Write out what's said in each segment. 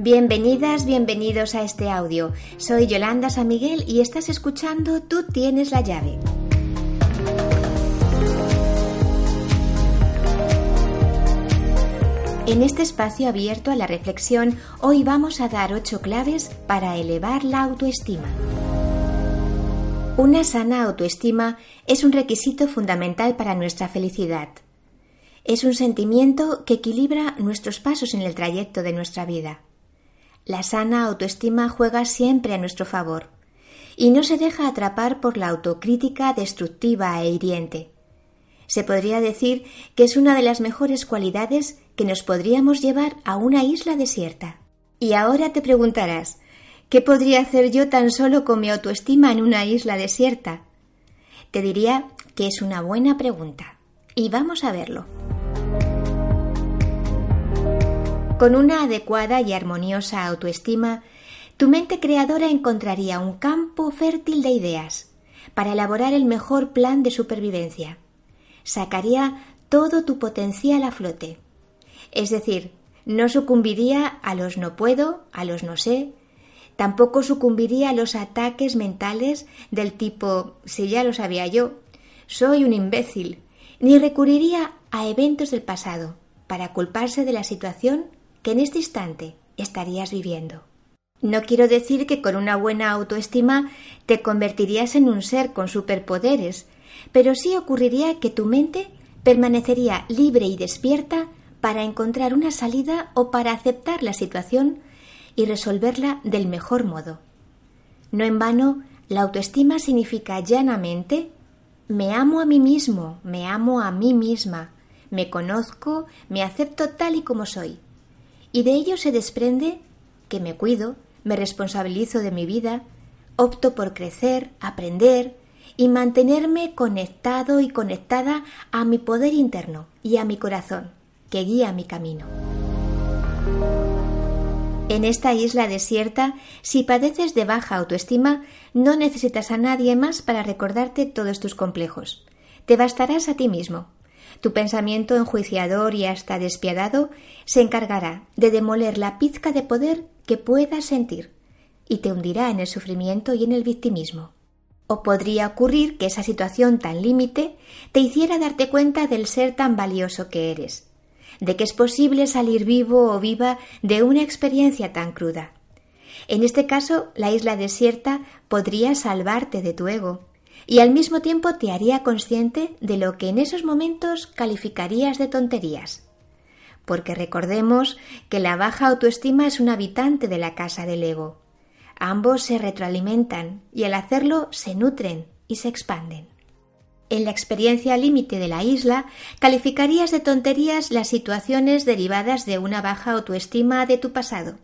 Bienvenidas, bienvenidos a este audio. Soy Yolanda San Miguel y estás escuchando Tú tienes la llave. En este espacio abierto a la reflexión, hoy vamos a dar ocho claves para elevar la autoestima. Una sana autoestima es un requisito fundamental para nuestra felicidad. Es un sentimiento que equilibra nuestros pasos en el trayecto de nuestra vida. La sana autoestima juega siempre a nuestro favor y no se deja atrapar por la autocrítica destructiva e hiriente. Se podría decir que es una de las mejores cualidades que nos podríamos llevar a una isla desierta. Y ahora te preguntarás, ¿qué podría hacer yo tan solo con mi autoestima en una isla desierta? Te diría que es una buena pregunta. Y vamos a verlo. Con una adecuada y armoniosa autoestima, tu mente creadora encontraría un campo fértil de ideas para elaborar el mejor plan de supervivencia. Sacaría todo tu potencial a flote. Es decir, no sucumbiría a los no puedo, a los no sé, tampoco sucumbiría a los ataques mentales del tipo si ya lo sabía yo, soy un imbécil, ni recurriría a eventos del pasado para culparse de la situación en este instante estarías viviendo. No quiero decir que con una buena autoestima te convertirías en un ser con superpoderes, pero sí ocurriría que tu mente permanecería libre y despierta para encontrar una salida o para aceptar la situación y resolverla del mejor modo. No en vano, la autoestima significa llanamente me amo a mí mismo, me amo a mí misma, me conozco, me acepto tal y como soy y de ello se desprende que me cuido, me responsabilizo de mi vida, opto por crecer, aprender y mantenerme conectado y conectada a mi poder interno y a mi corazón, que guía mi camino. En esta isla desierta, si padeces de baja autoestima, no necesitas a nadie más para recordarte todos tus complejos. Te bastarás a ti mismo, tu pensamiento enjuiciador y hasta despiadado se encargará de demoler la pizca de poder que puedas sentir y te hundirá en el sufrimiento y en el victimismo. O podría ocurrir que esa situación tan límite te hiciera darte cuenta del ser tan valioso que eres, de que es posible salir vivo o viva de una experiencia tan cruda. En este caso, la isla desierta podría salvarte de tu ego, y al mismo tiempo te haría consciente de lo que en esos momentos calificarías de tonterías. Porque recordemos que la baja autoestima es un habitante de la casa del ego. Ambos se retroalimentan y al hacerlo se nutren y se expanden. En la experiencia límite de la isla, calificarías de tonterías las situaciones derivadas de una baja autoestima de tu pasado,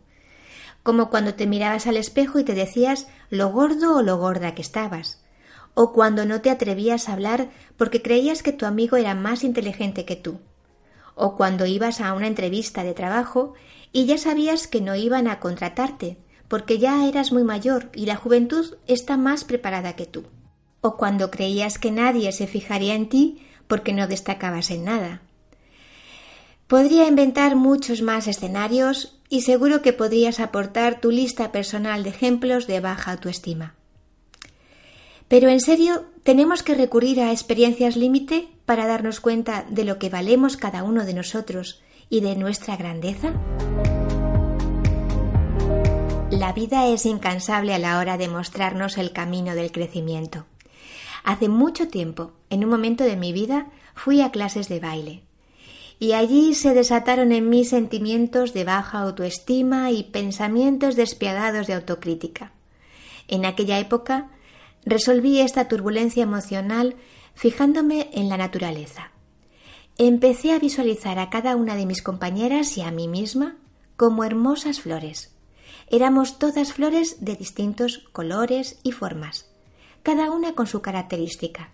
como cuando te mirabas al espejo y te decías lo gordo o lo gorda que estabas, o cuando no te atrevías a hablar porque creías que tu amigo era más inteligente que tú, o cuando ibas a una entrevista de trabajo y ya sabías que no iban a contratarte porque ya eras muy mayor y la juventud está más preparada que tú, o cuando creías que nadie se fijaría en ti porque no destacabas en nada. Podría inventar muchos más escenarios y seguro que podrías aportar tu lista personal de ejemplos de baja autoestima. Pero en serio, ¿tenemos que recurrir a experiencias límite para darnos cuenta de lo que valemos cada uno de nosotros y de nuestra grandeza? La vida es incansable a la hora de mostrarnos el camino del crecimiento. Hace mucho tiempo, en un momento de mi vida, fui a clases de baile. Y allí se desataron en mí sentimientos de baja autoestima y pensamientos despiadados de autocrítica. En aquella época Resolví esta turbulencia emocional fijándome en la naturaleza. Empecé a visualizar a cada una de mis compañeras y a mí misma como hermosas flores. Éramos todas flores de distintos colores y formas, cada una con su característica.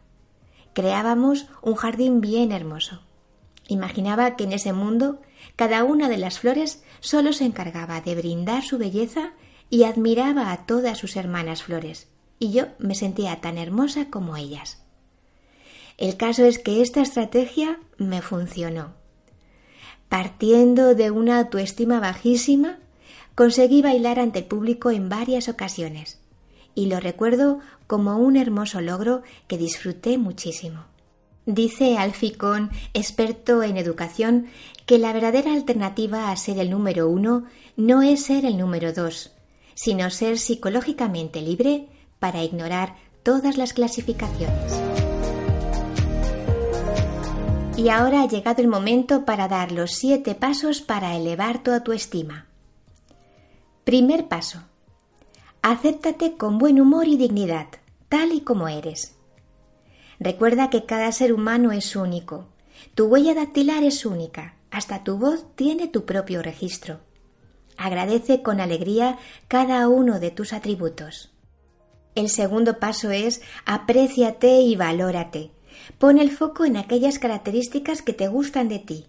Creábamos un jardín bien hermoso. Imaginaba que en ese mundo cada una de las flores solo se encargaba de brindar su belleza y admiraba a todas sus hermanas flores y yo me sentía tan hermosa como ellas. El caso es que esta estrategia me funcionó. Partiendo de una autoestima bajísima, conseguí bailar ante el público en varias ocasiones y lo recuerdo como un hermoso logro que disfruté muchísimo. Dice Alficón, experto en educación, que la verdadera alternativa a ser el número uno no es ser el número dos, sino ser psicológicamente libre para ignorar todas las clasificaciones. Y ahora ha llegado el momento para dar los siete pasos para elevar tu autoestima. Primer paso. Acéptate con buen humor y dignidad, tal y como eres. Recuerda que cada ser humano es único. Tu huella dactilar es única. Hasta tu voz tiene tu propio registro. Agradece con alegría cada uno de tus atributos. El segundo paso es apréciate y valórate. Pon el foco en aquellas características que te gustan de ti.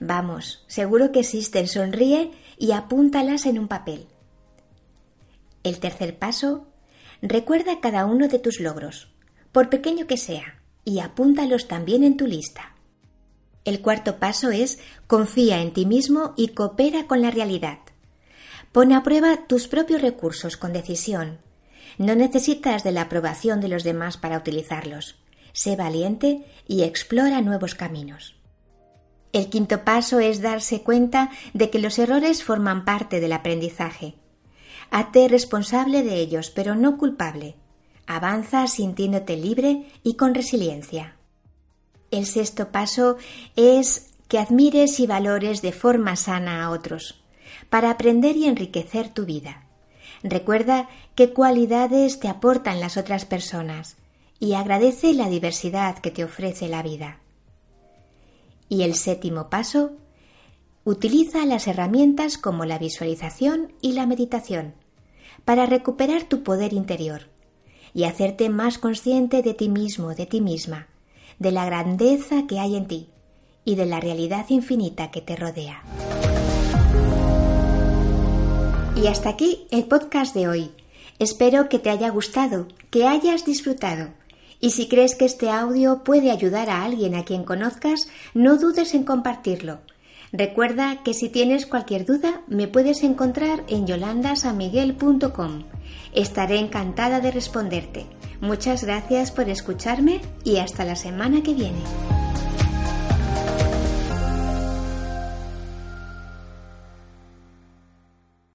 Vamos, seguro que existen, sonríe y apúntalas en un papel. El tercer paso, recuerda cada uno de tus logros, por pequeño que sea, y apúntalos también en tu lista. El cuarto paso es confía en ti mismo y coopera con la realidad. Pon a prueba tus propios recursos con decisión. No necesitas de la aprobación de los demás para utilizarlos. Sé valiente y explora nuevos caminos. El quinto paso es darse cuenta de que los errores forman parte del aprendizaje. Hazte responsable de ellos, pero no culpable. Avanza sintiéndote libre y con resiliencia. El sexto paso es que admires y valores de forma sana a otros, para aprender y enriquecer tu vida. Recuerda qué cualidades te aportan las otras personas y agradece la diversidad que te ofrece la vida. Y el séptimo paso, utiliza las herramientas como la visualización y la meditación para recuperar tu poder interior y hacerte más consciente de ti mismo, de ti misma, de la grandeza que hay en ti y de la realidad infinita que te rodea. Y hasta aquí el podcast de hoy. Espero que te haya gustado, que hayas disfrutado. Y si crees que este audio puede ayudar a alguien a quien conozcas, no dudes en compartirlo. Recuerda que si tienes cualquier duda me puedes encontrar en yolandasamiguel.com. Estaré encantada de responderte. Muchas gracias por escucharme y hasta la semana que viene.